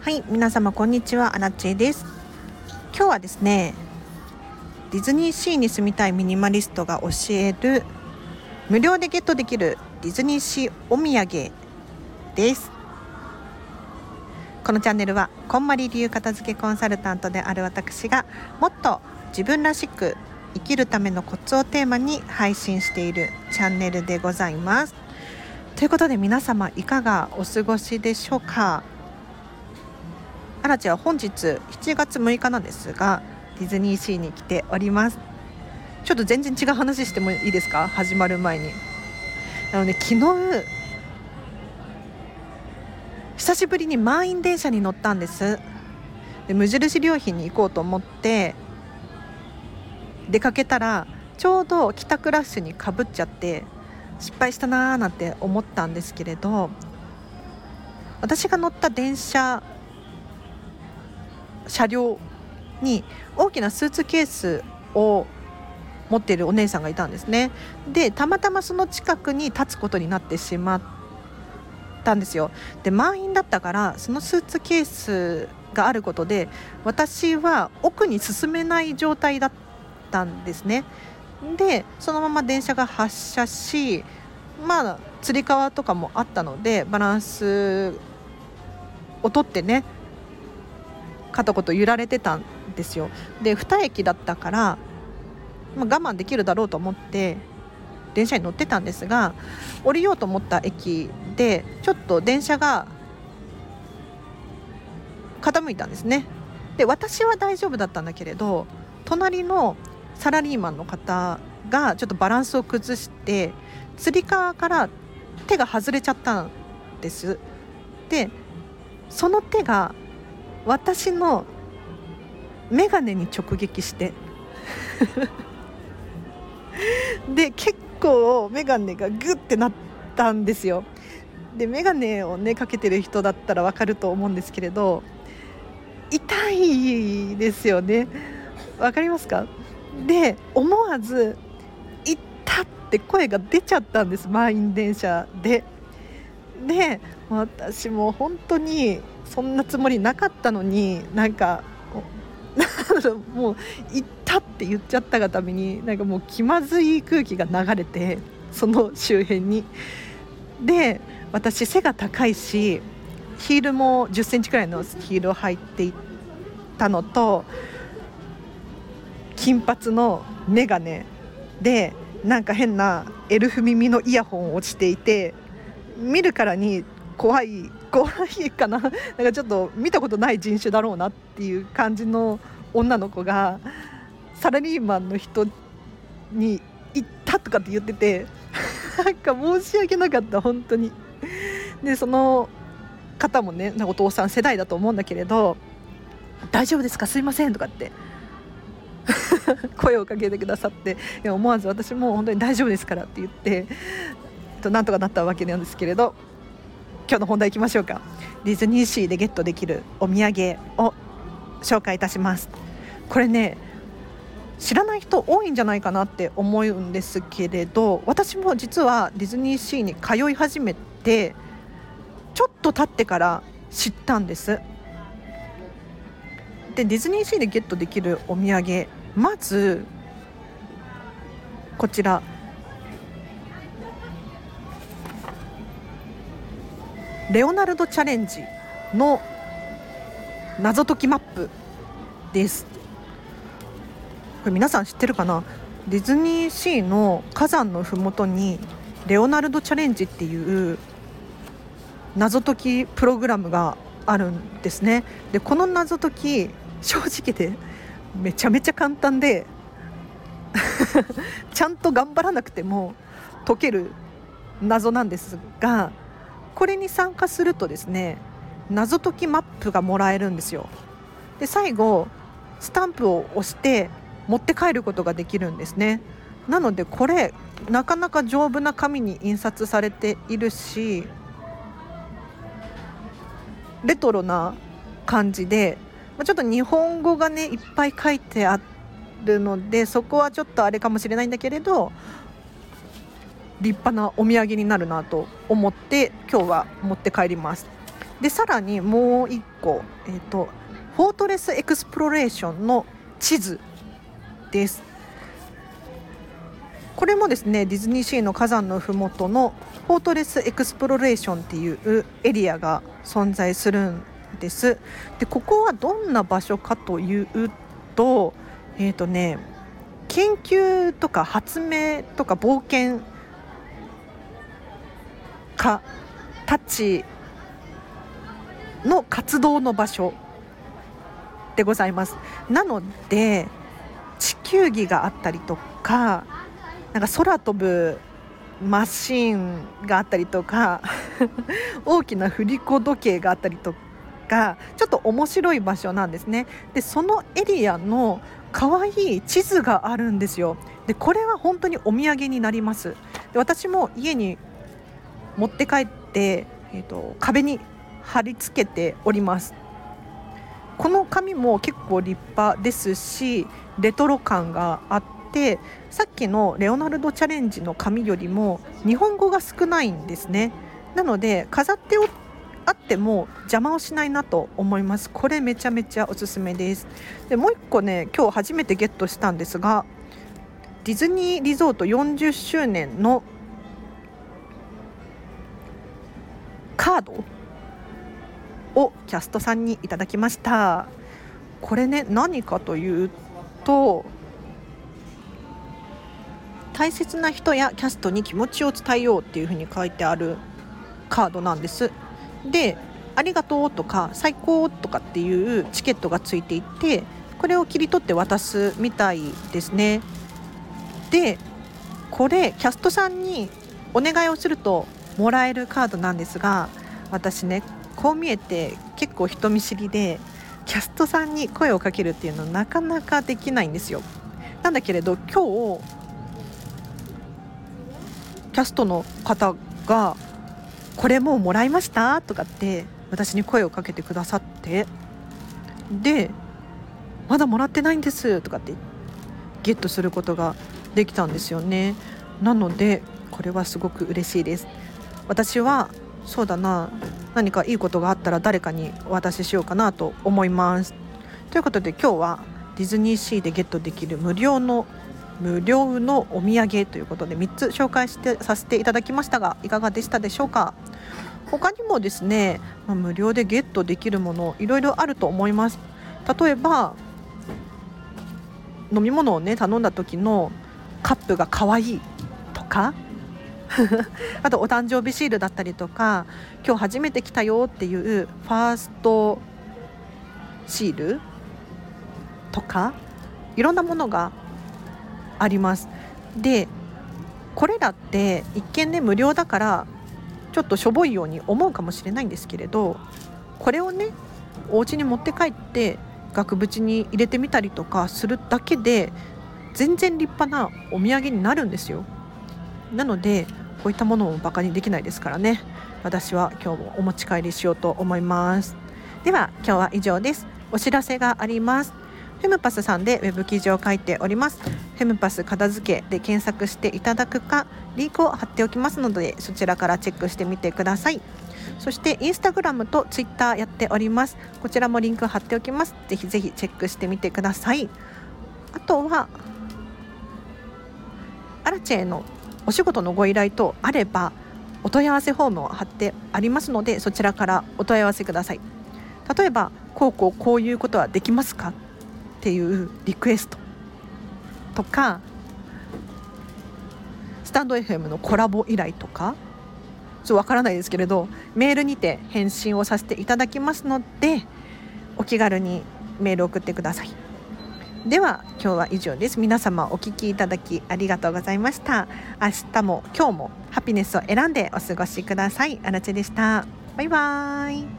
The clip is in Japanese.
はい皆様こんにちは。アラチェです。今日はですねディズニーシーに住みたいミニマリストが教える無料でゲットできるディズニーシーお土産です。このチャンネルはこんまり流片付けコンサルタントである私がもっと自分らしく生きるためのコツをテーマに配信しているチャンネルでございます。ということで皆様いかがお過ごしでしょうか？アラチは本日7月6日なんですがディズニーシーに来ております。ちょっと全然違う話してもいいですか？始まる前に。あのね昨日久しぶりに満員電車に乗ったんです。で無印良品に行こうと思って出かけたらちょうど帰宅ラッシュにかぶっちゃって失敗したなーなんて思ったんですけれど私が乗った電車車両に大きなスーツケースを持っているお姉さんがいたんですね。でたまたまその近くに立つことになってしまったんですよ。で満員だったからそのスーツケースがあることで私は奥に進めない状態だったんですね。でそのまま電車が発車しまあつり革とかもあったのでバランスをとってね片言揺られてたんですよ。で2駅だったから、まあ、我慢できるだろうと思って電車に乗ってたんですが降りようと思った駅でちょっと電車が傾いたんですね。で私は大丈夫だったんだけれど隣のサラリーマンの方がちょっとバランスを崩してつり革から手が外れちゃったんです。でその手が私の眼鏡に直撃して で結構眼鏡がグッてなったんですよで眼鏡をねかけてる人だったらわかると思うんですけれど痛いですよねわかりますか？で思わず「行っ!」って声が出ちゃったんです満員電車で。で私も本当にそんなつもりなかったのになんか もう行ったって言っちゃったがためになんかもう気まずい空気が流れてその周辺に。で私背が高いしヒールも1 0センチくらいのヒールを履いていたのと金髪の眼鏡でなんか変なエルフ耳のイヤホンをしていて見るからに怖い怖いかな。なんかちょっと見たことない人種だろうなっていう感じの女の子がサラリーマンの人に行ったとかって言ってて なんか申し訳なかった本当に。でその方もねお父さん世代だと思うんだけれど「大丈夫ですか？すいません」とかって 声をかけてくださっていや思わず私も本当に大丈夫ですからって言ってなんとかなったわけなんですけれど。今日の本題いきましょうか。ディズニーシーでゲットできるお土産を紹介いたします。これね知らない人多いんじゃないかなって思うんですけれど私も実はディズニーシーに通い始めてちょっと経ってから知ったんです。でディズニーシーでゲットできるお土産まずこちら。レオナルドチャレンジの謎解きマップです。これ皆さん知ってるかな？ディズニーシーの火山のふもとにレオナルドチャレンジっていう謎解きプログラムがあるんですね。でこの謎解き正直でめちゃめちゃ簡単で ちゃんと頑張らなくても解ける謎なんですがこれに参加するとですね謎解きマップがもらえるんですよ。で最後スタンプを押して持って帰ることができるんですね。なのでこれなかなか丈夫な紙に印刷されているしレトロな感じでちょっと日本語がねいっぱい書いてあるのでそこはちょっとあれかもしれないんだけれど立派なお土産になるなと思って今日は持って帰ります。でさらにもう1個、えーと、フォートレスエクスプロレーションの地図です。これもですねディズニーシーの火山のふもとのフォートレスエクスプロレーションっていうエリアが存在するんです。でここはどんな場所かというとえっ、ー、とね研究とか発明とか冒険家たちの活動の場所でございます。なので地球儀があったりとかなんか空飛ぶマシンがあったりとか 大きな振り子時計があったりとかちょっと面白い場所なんですね。でそのエリアの可愛い地図があるんですよ。でこれは本当にお土産になります。で私も家に持って帰って、えーと、壁に貼り付けております。この紙も結構立派ですしレトロ感があってさっきのレオナルドチャレンジの紙よりも日本語が少ないんですね。なので飾ってあっても邪魔をしないなと思います。これめちゃめちゃおすすめです。でもう一個ね今日初めてゲットしたんですがディズニーリゾート40周年のカード？をキャストさんにいただきました。これね何かというと大切な人やキャストに気持ちを伝えようっていうふうに書いてあるカードなんです。でありがとうとか最高とかっていうチケットがついていてこれを切り取って渡すみたいですね。でこれキャストさんにお願いをするともらえるカードなんですが私ねこう見えて結構人見知りでキャストさんに声をかけるっていうのはなかなかできないんですよなんだけれど今日キャストの方が「これもうもらいました?」とかって私に声をかけてくださってで「まだもらってないんです」とかってゲットすることができたんですよねなのでこれはすごく嬉しいです私はそうだな。何かいいことがあったら誰かにお渡ししようかなと思います。ということで今日はディズニーシーでゲットできる無料の無料のお土産ということで3つ紹介してさせていただきましたがいかがでしたでしょうか？他にもですね、ま、無料でゲットできるものいろいろあると思います。例えば飲み物をね頼んだ時のカップが可愛いとか あとお誕生日シールだったりとか今日初めて来たよっていうファーストシールとかいろんなものがあります。でこれらって一見ね無料だからちょっとしょぼいように思うかもしれないんですけれどこれをねお家に持って帰って額縁に入れてみたりとかするだけで全然立派なお土産になるんですよ。なのでこういったものをバカにできないですからね。私は今日もお持ち帰りしようと思います。では今日は以上です。お知らせがあります。フェムパスさんでウェブ記事を書いております。フェムパス片付けで検索していただくかリンクを貼っておきますのでそちらからチェックしてみてください。そしてインスタグラムとツイッターやっております。こちらもリンク貼っておきます。ぜひぜひチェックしてみてください。あとはアラチェのお仕事のご依頼等あればお問い合わせフォームを貼ってありますのでそちらからお問い合わせください。例えばこうこうこういうことはできますか？っていうリクエスト。とかスタンド FM のコラボ依頼とか。ちょっとわからないですけれどメールにて返信をさせていただきますのでお気軽にメール送ってください。では今日は以上です。皆様お聞きいただきありがとうございました。明日も今日もハピネスを選んでお過ごしください。あらちでした。バイバーイ。